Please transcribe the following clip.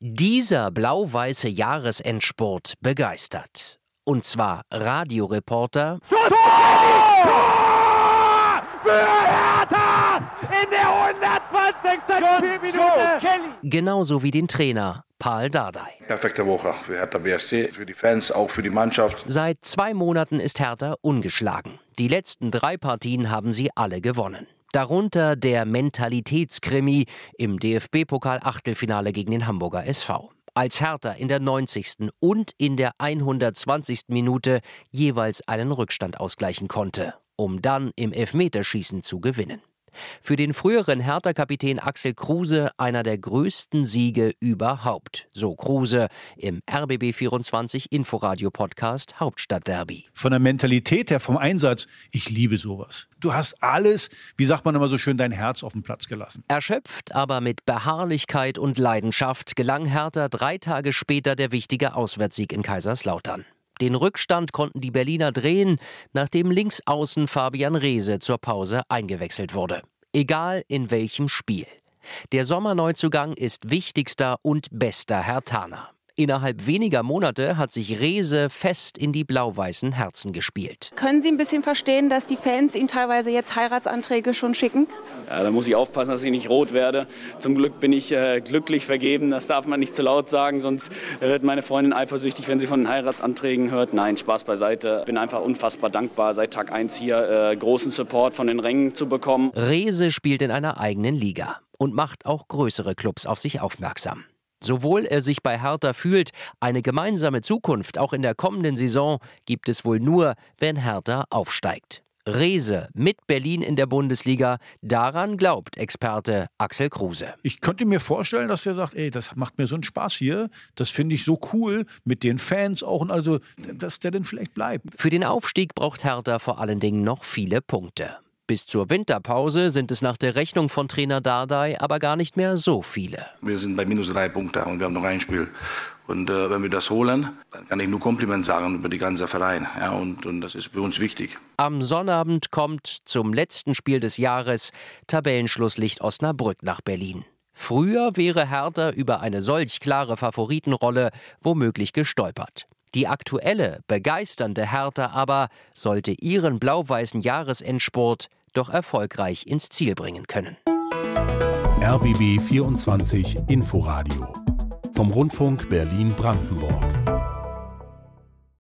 Dieser blau-weiße Jahresendspurt begeistert. Und zwar Radioreporter. Tor! Für Hertha in der 120. Spielminute. Genauso wie den Trainer Paul Dardai. Perfekte Woche für Hertha BSC, für die Fans, auch für die Mannschaft. Seit zwei Monaten ist Hertha ungeschlagen. Die letzten drei Partien haben sie alle gewonnen. Darunter der Mentalitätskrimi im DFB-Pokal-Achtelfinale gegen den Hamburger SV. Als Hertha in der 90. und in der 120. Minute jeweils einen Rückstand ausgleichen konnte, um dann im Elfmeterschießen zu gewinnen. Für den früheren Hertha-Kapitän Axel Kruse einer der größten Siege überhaupt. So Kruse im RBB24 Inforadio-Podcast Hauptstadtderby. Von der Mentalität her, vom Einsatz, ich liebe sowas. Du hast alles, wie sagt man immer so schön, dein Herz auf den Platz gelassen. Erschöpft, aber mit Beharrlichkeit und Leidenschaft gelang Hertha drei Tage später der wichtige Auswärtssieg in Kaiserslautern. Den Rückstand konnten die Berliner drehen, nachdem Linksaußen Fabian Reese zur Pause eingewechselt wurde. Egal in welchem Spiel. Der Sommerneuzugang ist wichtigster und bester Hertaner. Innerhalb weniger Monate hat sich Rehse fest in die blau-weißen Herzen gespielt. Können Sie ein bisschen verstehen, dass die Fans Ihnen teilweise jetzt Heiratsanträge schon schicken? Ja, da muss ich aufpassen, dass ich nicht rot werde. Zum Glück bin ich äh, glücklich vergeben. Das darf man nicht zu laut sagen, sonst wird meine Freundin eifersüchtig, wenn sie von den Heiratsanträgen hört. Nein, Spaß beiseite. Bin einfach unfassbar dankbar, seit Tag 1 hier äh, großen Support von den Rängen zu bekommen. Rehse spielt in einer eigenen Liga und macht auch größere Clubs auf sich aufmerksam. Sowohl er sich bei Hertha fühlt, eine gemeinsame Zukunft auch in der kommenden Saison gibt es wohl nur, wenn Hertha aufsteigt. Rese mit Berlin in der Bundesliga, daran glaubt Experte Axel Kruse. Ich könnte mir vorstellen, dass er sagt, ey, das macht mir so einen Spaß hier, das finde ich so cool mit den Fans auch und also, dass der denn vielleicht bleibt. Für den Aufstieg braucht Hertha vor allen Dingen noch viele Punkte. Bis zur Winterpause sind es nach der Rechnung von Trainer Dardai aber gar nicht mehr so viele. Wir sind bei minus drei Punkte und wir haben noch ein Spiel. Und äh, wenn wir das holen, dann kann ich nur Kompliment sagen über die ganze Verein. Ja, und, und das ist für uns wichtig. Am Sonnabend kommt zum letzten Spiel des Jahres Tabellenschlusslicht Osnabrück nach Berlin. Früher wäre Hertha über eine solch klare Favoritenrolle womöglich gestolpert. Die aktuelle, begeisternde Hertha aber sollte ihren blau-weißen Jahresendsport doch erfolgreich ins Ziel bringen können. RBB 24 Inforadio vom Rundfunk Berlin-Brandenburg.